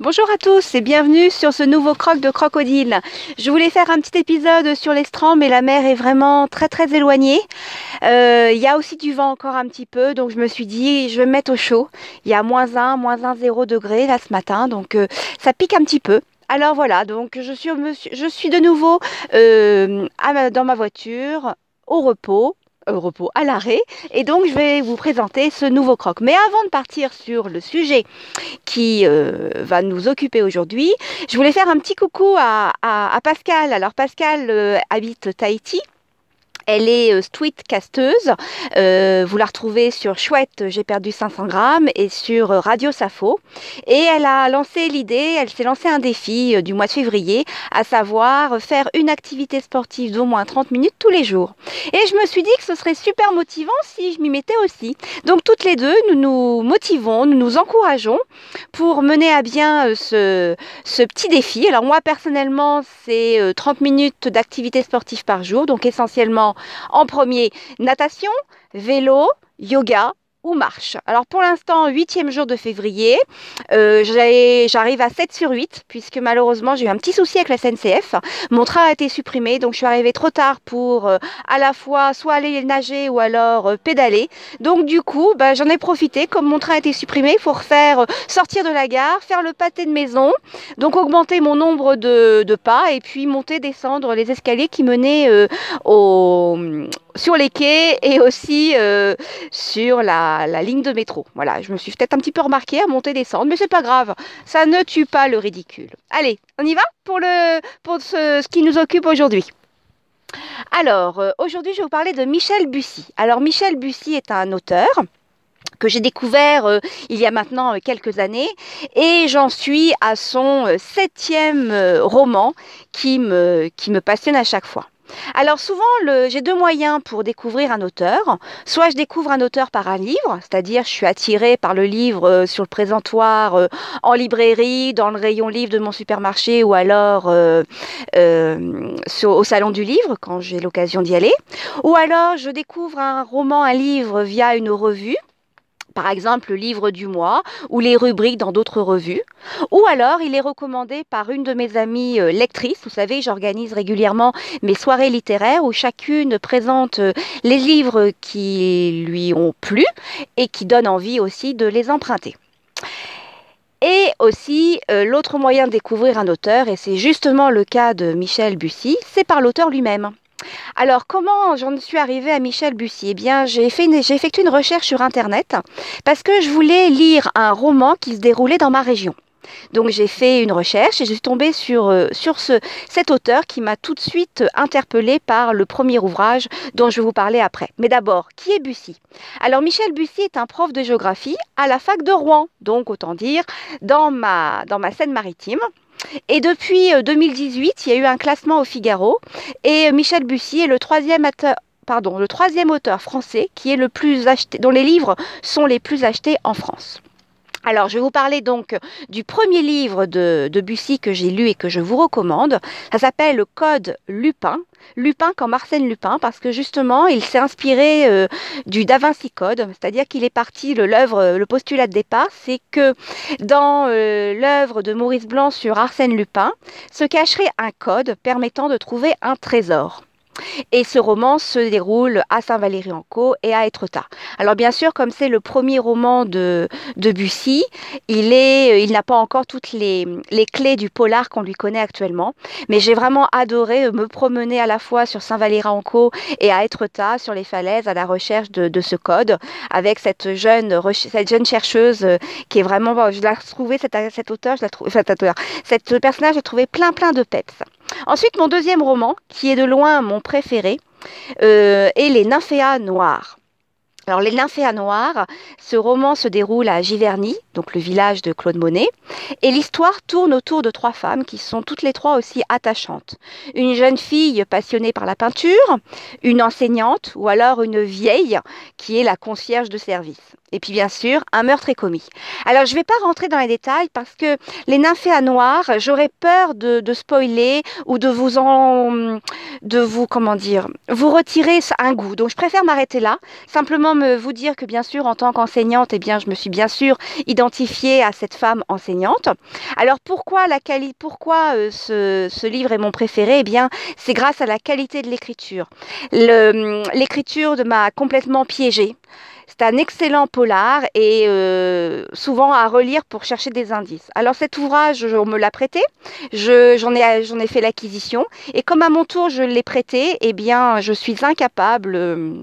Bonjour à tous et bienvenue sur ce nouveau croc de crocodile. Je voulais faire un petit épisode sur l'estran, mais la mer est vraiment très très éloignée. Euh, il y a aussi du vent encore un petit peu, donc je me suis dit je vais me mettre au chaud. Il y a moins 1, moins 1, 0 degré là ce matin, donc euh, ça pique un petit peu. Alors voilà, donc je suis, je suis de nouveau euh, dans ma voiture, au repos, repos à l'arrêt. Et donc, je vais vous présenter ce nouveau croc. Mais avant de partir sur le sujet qui euh, va nous occuper aujourd'hui, je voulais faire un petit coucou à, Pascal. Alors, Pascal euh, habite Tahiti. Elle est euh, tweetcasteuse. Euh, vous la retrouvez sur Chouette, j'ai perdu 500 grammes et sur euh, Radio Safo. Et elle a lancé l'idée, elle s'est lancé un défi du mois de février, à savoir faire une activité sportive d'au moins 30 minutes tous les jours. Et je me suis dit que ce serait super motivant si je m'y mettais aussi. Donc toutes les deux, nous nous motivons, nous nous encourageons pour mener à bien ce, ce petit défi. Alors moi personnellement, c'est 30 minutes d'activité sportive par jour, donc essentiellement en premier, natation, vélo, yoga, marche. Alors pour l'instant, huitième jour de février, euh, j'arrive à 7 sur 8 puisque malheureusement j'ai eu un petit souci avec la SNCF. Mon train a été supprimé donc je suis arrivée trop tard pour euh, à la fois soit aller nager ou alors euh, pédaler. Donc du coup, bah, j'en ai profité. Comme mon train a été supprimé, il faut refaire sortir de la gare, faire le pâté de maison, donc augmenter mon nombre de pas et puis monter, descendre les escaliers qui menaient au sur les quais et aussi euh, sur la, ligne de métro. Voilà, je me suis peut-être un petit peu remarqué à monter descendre, mais c'est pas grave, ça ne tue pas le ridicule. Allez, on y va pour, le, pour ce, qui nous occupe aujourd'hui. Alors, euh, aujourd'hui, je vais vous parler de Michel Bussy. Alors, Michel Bussy est un auteur que j'ai découvert euh, il y a maintenant quelques années et j'en suis à son septième roman qui qui me passionne à chaque fois. Alors souvent, j'ai deux moyens pour découvrir un auteur. Soit je découvre un auteur par un livre, c'est-à-dire je suis attirée par le livre euh, sur le présentoir euh, en librairie, dans le rayon livre de mon supermarché ou alors euh, au salon du livre quand j'ai l'occasion d'y aller. Ou alors je découvre un roman, un livre via une revue par exemple le livre du mois ou les rubriques dans d'autres revues. Ou alors il est recommandé par une de mes amies euh, lectrices. Vous savez, j'organise régulièrement mes soirées littéraires où chacune présente euh, les livres qui lui ont plu et qui donnent envie aussi de les emprunter. Et aussi, euh, l'autre moyen de découvrir un auteur, et c'est justement le cas de Michel Bussy, c'est par l'auteur lui-même. Alors, comment j'en suis arrivée à Michel Bussy Eh bien, j'ai effectué une recherche sur Internet parce que je voulais lire un roman qui se déroulait dans ma région. Donc j'ai fait une recherche et je suis tombée sur, euh, sur ce, cet auteur qui m'a tout de suite interpellée par le premier ouvrage dont je vais vous parler après. Mais d'abord, qui est Bussy Alors Michel Bussy est un prof de géographie à la fac de Rouen, donc autant dire dans ma, dans ma Seine-Maritime. Et depuis 2018, euh, il y a eu un classement au Figaro et Michel Bussy est le troisième auteur français dont les livres sont les plus achetés en France. Alors, je vais vous parler donc du premier livre de, Bussy que j'ai lu et que je vous recommande. Ça s'appelle Le Code Lupin. Lupin comme Arsène Lupin, parce que justement, il s'est inspiré euh, du Da Vinci Code, c'est-à-dire qu'il est parti, l'œuvre, le postulat de départ, c'est que dans euh, l'œuvre de Maurice Blanc sur Arsène Lupin, se cacherait un code permettant de trouver un trésor. Et ce roman se déroule à Saint-Valery-en-Caux et à Étretat. Alors bien sûr, comme c'est le premier roman de, de Bussy, il, est, il n'a pas encore toutes les, les clés du polar qu'on lui connaît actuellement. Mais j'ai vraiment adoré me promener à la fois sur Saint-Valery-en-Caux et à Étretat, sur les falaises, à la recherche de, de ce code, avec cette jeune, cette jeune chercheuse euh, qui est vraiment... Je l'ai trouvé, cet, cet auteur, je l'ai trouvé, enfin, cette personnage, j'ai trouvé plein plein de peps. Ensuite, mon deuxième roman, qui est de loin mon préféré, euh, est Les Nymphéas Noirs. Alors, Les Nymphéas Noirs, ce roman se déroule à Giverny, donc le village de Claude Monet, et l'histoire tourne autour de trois femmes qui sont toutes les trois aussi attachantes. Une jeune fille passionnée par la peinture, une enseignante ou alors une vieille qui est la concierge de service. Et puis bien sûr, un meurtre est commis. Alors je ne vais pas rentrer dans les détails parce que les nymphéas noirs, j'aurais peur de, spoiler ou de vous en, de vous comment dire, vous retirer un goût. Donc je préfère m'arrêter là. Simplement me vous dire que bien sûr en tant qu'enseignante, eh bien je me suis bien sûr identifiée à cette femme enseignante. Alors pourquoi la qualité, pourquoi euh, ce, ce, livre est mon préféré? Eh bien c'est grâce à la qualité de l'écriture. L'écriture m'a complètement piégée. C'est un excellent polar et euh, souvent à relire pour chercher des indices. Alors cet ouvrage, on me l'a prêté, j'en ai, ai fait l'acquisition et comme à mon tour je l'ai prêté, eh bien je suis incapable... Euh,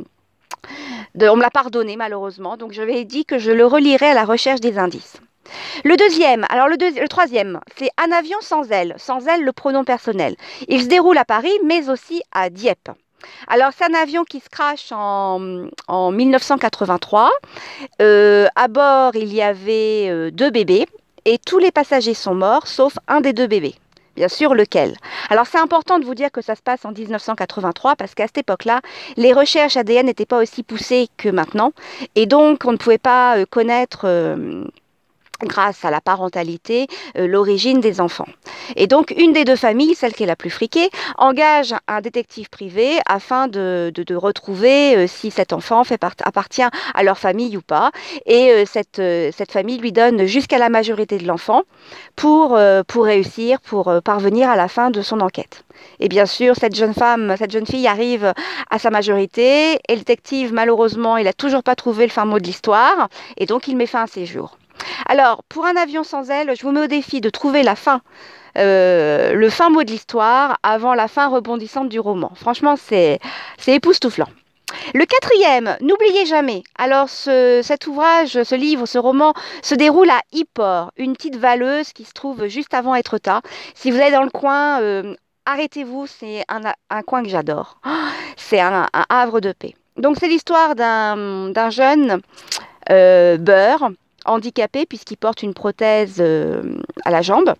de, on me l'a pardonné malheureusement, donc je lui ai dit que je le relirai à la recherche des indices. Le deuxième, alors le, le troisième, c'est un avion sans aile, sans aile le pronom personnel. Il se déroule à Paris, mais aussi à Dieppe. Alors, c'est un avion qui se crache en, 1983. Euh, à bord, il y avait euh, deux bébés et tous les passagers sont morts, sauf un des deux bébés. Bien sûr, lequel? Alors, c'est important de vous dire que ça se passe en 1983 parce qu'à cette époque-là, les recherches ADN n'étaient pas aussi poussées que maintenant. Et donc, on ne pouvait pas euh, connaître grâce à la parentalité, euh, l'origine des enfants. Et donc, une des deux familles, celle qui est la plus friquée, engage un détective privé afin de, de, retrouver euh, si cet enfant fait appartient à leur famille ou pas. Et euh, cette, cette famille lui donne jusqu'à la majorité de l'enfant pour, pour réussir, pour parvenir à la fin de son enquête. Et bien sûr, cette jeune femme, cette jeune fille arrive à sa majorité et le détective, malheureusement, il n'a toujours pas trouvé le fin mot de l'histoire et donc il met fin à ses jours. Alors, pour un avion sans aile, je vous mets au défi de trouver la fin, euh, le fin mot de l'histoire avant la fin rebondissante du roman. Franchement, c'est époustouflant. Le quatrième, n'oubliez jamais. Alors, cet ouvrage, ce livre, ce roman se déroule à Yport, une petite valeuse qui se trouve juste avant Etretat. Si vous allez dans le coin, euh, arrêtez-vous, c'est un, coin que j'adore. C'est un, havre de paix. Donc, c'est l'histoire d'un jeune euh, beurre handicapé puisqu'il porte une prothèse euh, à la jambe.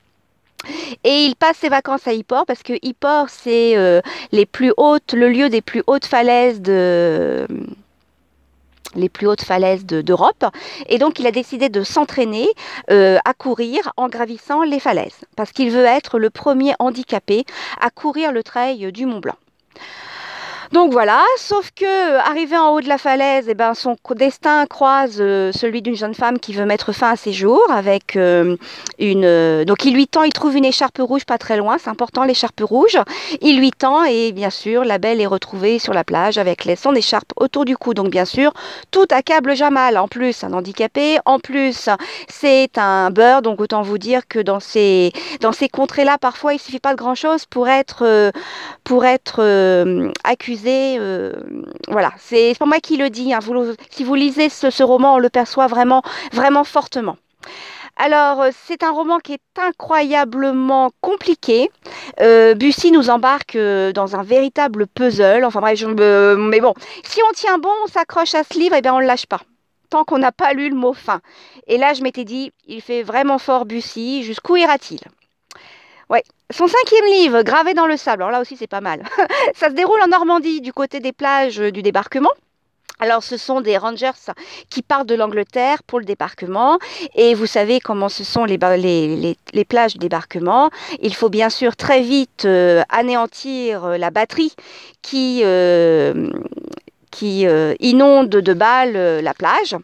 Et il passe ses vacances à Yport parce que Yport, c'est euh, le lieu des plus hautes falaises de les plus hautes falaises d'Europe. et donc, il a décidé de s'entraîner euh, à courir en gravissant les falaises, parce qu'il veut être le premier handicapé à courir le trail du Mont Blanc. Donc voilà, sauf que arrivé en haut de la falaise, eh ben, son destin croise euh, celui d'une jeune femme qui veut mettre fin à ses jours avec euh, une. Euh, donc il lui tend, il trouve une écharpe rouge pas très loin, c'est important l'écharpe rouge. Il lui tend et bien sûr la belle est retrouvée sur la plage avec son écharpe autour du cou. Donc bien sûr tout accable Jamal. En plus un handicapé, en plus c'est un beurre. Donc autant vous dire que dans ces contrées-là, parfois il suffit pas de grand chose pour être pour être accusé euh, voilà, c'est pas moi qui le dis. Hein. si vous lisez ce, roman, on le perçoit vraiment, vraiment fortement. Alors, euh, c'est un roman qui est incroyablement compliqué. Euh, Bussy nous embarque dans un véritable puzzle. Enfin bref, mais bon, si on tient bon, on s'accroche à ce livre, et eh bien on ne lâche pas. Tant qu'on n'a pas lu le mot fin. Et là, je m'étais dit, il fait vraiment fort Bussy. Jusqu'où ira-t-il? Ouais. Son cinquième livre, Gravé dans le sable, alors là aussi c'est pas mal. Ça se déroule en Normandie, du côté des plages du débarquement. Alors, ce sont des rangers qui partent de l'Angleterre pour le débarquement. Et vous savez comment ce sont les, les, plages du débarquement. Il faut bien sûr très vite euh, anéantir euh, la batterie qui, euh, qui inonde de balles la plage.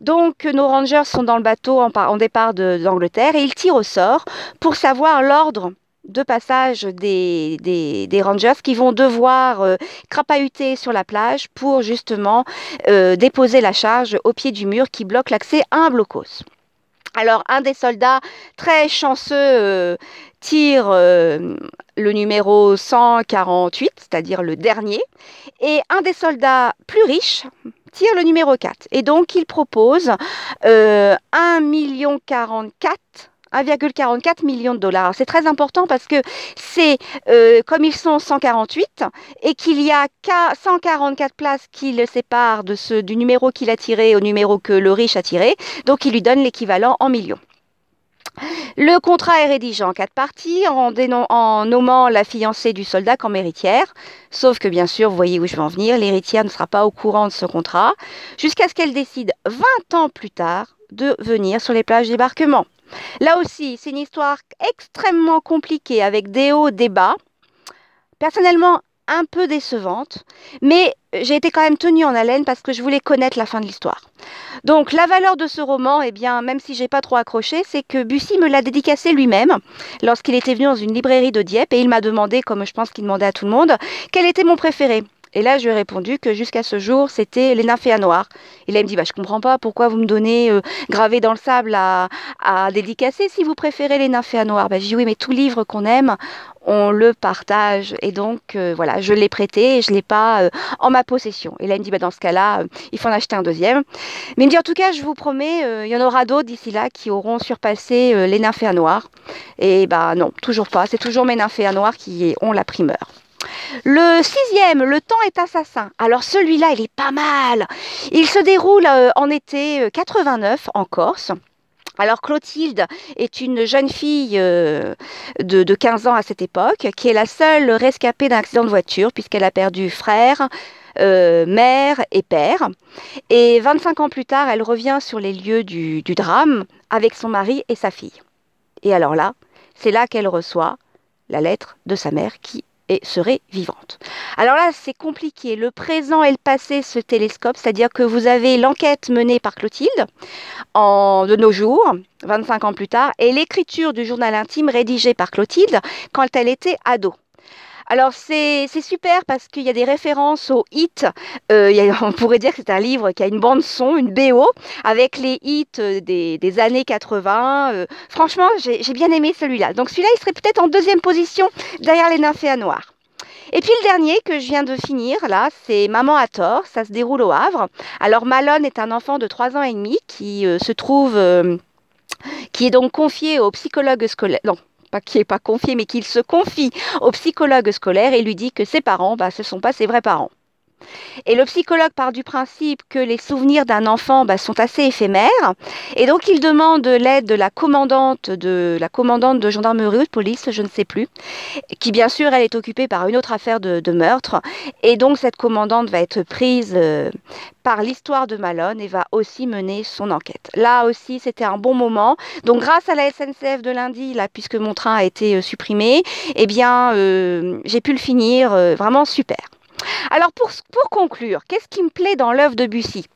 Donc, nos rangers sont dans le bateau en, en départ d'Angleterre et ils tirent au sort pour savoir l'ordre de passage des, rangers qui vont devoir euh, crapahuter sur la plage pour justement euh, déposer la charge au pied du mur qui bloque l'accès à un blocos. Alors un des soldats très chanceux euh, tire le numéro 148, c'est-à-dire le dernier, et un des soldats plus riches tire le numéro 4. Et donc il propose 1 million 44 1,44 million de dollars. C'est très important parce que c'est euh, comme ils sont 148 et qu'il y a 144 places qui le séparent de ce, du numéro qu'il a tiré au numéro que le riche a tiré, donc il lui donne l'équivalent en millions. Le contrat est rédigé en quatre parties en, nommant la fiancée du soldat comme héritière. Sauf que bien sûr, vous voyez où je veux en venir, l'héritière ne sera pas au courant de ce contrat jusqu'à ce qu'elle décide 20 ans plus tard de venir sur les plages débarquement. Là aussi, c'est une histoire extrêmement compliquée avec des hauts, des bas. Personnellement, un peu décevante, mais j'ai été quand même tenue en haleine parce que je voulais connaître la fin de l'histoire. Donc la valeur de ce roman, eh bien, même si j'ai pas trop accroché, c'est que Bussy me l'a dédicacé lui-même lorsqu'il était venu dans une librairie de Dieppe et il m'a demandé, comme je pense qu'il demandait à tout le monde, quel était mon préféré. Et là, je lui ai répondu que jusqu'à ce jour, c'était Les Nymphéas Noirs. Et il me dit bah, Je comprends pas pourquoi vous me donnez euh, gravé dans le sable à, dédicacer si vous préférez Les Nymphéas Noirs? Bah, je dis Oui, mais tout livre qu'on aime, on le partage. Et donc, euh, voilà, je l'ai prêté et je ne l'ai pas euh, en ma possession. Et là, il me dit bah, Dans ce cas-là, il faut en acheter un deuxième. Mais il me dit En tout cas, je vous promets, il y en aura d'autres d'ici là qui auront surpassé Les Nymphéas Noirs. Et bah non, toujours pas. C'est toujours mes Nymphéas Noirs qui ont la primeur. Le sixième, Le temps est assassin. Alors celui-là, il est pas mal. Il se déroule euh, en été 89 euh, en Corse. Alors Clotilde est une jeune fille euh, de, 15 ans à cette époque, qui est la seule rescapée d'un accident de voiture, puisqu'elle a perdu frère, mère et père. Et 25 ans plus tard, elle revient sur les lieux du drame avec son mari et sa fille. Et alors là, c'est là qu'elle reçoit la lettre de sa mère qui serait vivante. Alors là, c'est compliqué. Le présent et le passé se télescopent, c'est-à-dire que vous avez l'enquête menée par Clotilde en, de nos jours, 25 ans plus tard, et l'écriture du journal intime rédigé par Clotilde quand elle était ado. Alors c'est super parce qu'il y a des références aux hits. Euh, on pourrait dire que c'est un livre qui a une bande son, une BO, avec les hits euh, des, années 80. Euh. franchement, j'ai bien aimé celui-là. Donc celui-là, il serait peut-être en deuxième position derrière les Nymphéas Noirs. Et puis le dernier que je viens de finir, là, c'est Maman à tort. Ça se déroule au Havre. Alors Malone est un enfant de 3 ans et demi qui se trouve... qui est donc confié au psychologue scolaire, pas qui n'est pas confié, mais qu'il se confie au psychologue scolaire et lui dit que ses parents, bah, ce sont pas ses vrais parents. Et le psychologue part du principe que les souvenirs d'un enfant bah, sont assez éphémères, et donc il demande l'aide de la commandante de la commandante de gendarmerie ou de police, je ne sais plus, qui bien sûr elle est occupée par une autre affaire de, meurtre, et donc cette commandante va être prise euh, par l'histoire de Malone et va aussi mener son enquête. Là aussi, c'était un bon moment. Donc, grâce à la SNCF de lundi, là, puisque mon train a été euh, supprimé, eh bien, euh, j'ai pu le finir vraiment super. Alors pour, conclure, qu'est-ce qui me plaît dans l'œuvre de Bussy?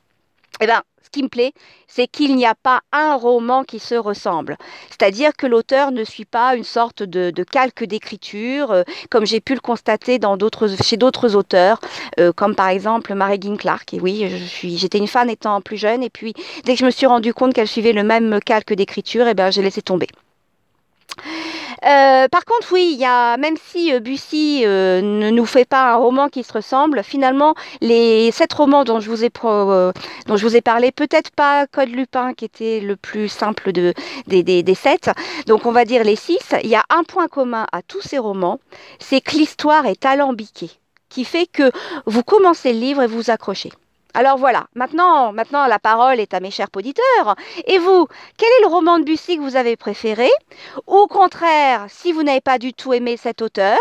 Eh bien, ce qui me plaît, c'est qu'il n'y a pas un roman qui se ressemble. C'est-à-dire que l'auteur ne suit pas une sorte de, calque d'écriture, euh, comme j'ai pu le constater chez d'autres auteurs, euh, comme par exemple Mary Clark. Et oui, j'étais une fan étant plus jeune, et puis dès que je me suis rendu compte qu'elle suivait le même calque d'écriture, eh ben, j'ai laissé tomber. Euh, par contre, oui, il y a, même si euh, Bussy euh, ne nous fait pas un roman qui se ressemble, finalement, les sept romans dont je vous ai, dont je vous ai parlé, peut-être pas Code Lupin qui était le plus simple de, des, des, des sept, donc on va dire les six, il y a un point commun à tous ces romans, c'est que l'histoire est alambiquée, qui fait que vous commencez le livre et vous accrochez. Alors voilà, maintenant, maintenant la parole est à mes chers auditeurs. Et vous, quel est le roman de Bussy que vous avez préféré? Ou au contraire, si vous n'avez pas du tout aimé cet auteur,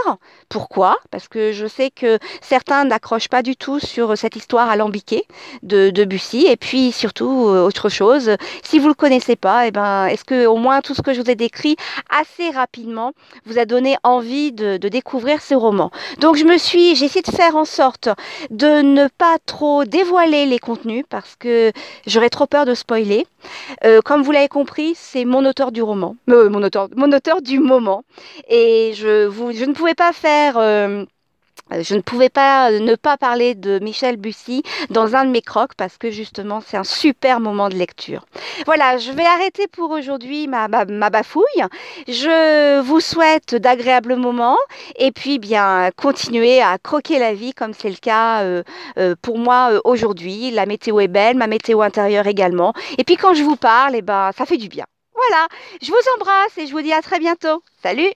pourquoi? Parce que je sais que certains n'accrochent pas du tout sur cette histoire alambiquée de, de Bussy. Et puis surtout, euh, autre chose, si vous ne le connaissez pas, eh ben, est-ce que au moins tout ce que je vous ai décrit assez rapidement vous a donné envie de, découvrir ce roman? Donc je me suis, j'ai essayé de faire en sorte de ne pas trop dévoiler les contenus parce que j'aurais trop peur de spoiler. Euh, comme vous l'avez compris, c'est mon auteur du roman, euh, mon auteur, du moment, et je, vous, je ne pouvais pas faire euh, je ne pouvais pas euh, ne pas parler de Michel Bussy dans un de mes crocs parce que justement c'est un super moment de lecture. Voilà, je vais arrêter pour aujourd'hui ma, ma, bafouille. Je vous souhaite d'agréables moments et puis bien continuer à croquer la vie comme c'est le cas euh, pour moi aujourd'hui. La météo est belle, ma météo intérieure également. Et puis quand je vous parle, eh ben, ça fait du bien. Voilà, je vous embrasse et je vous dis à très bientôt. Salut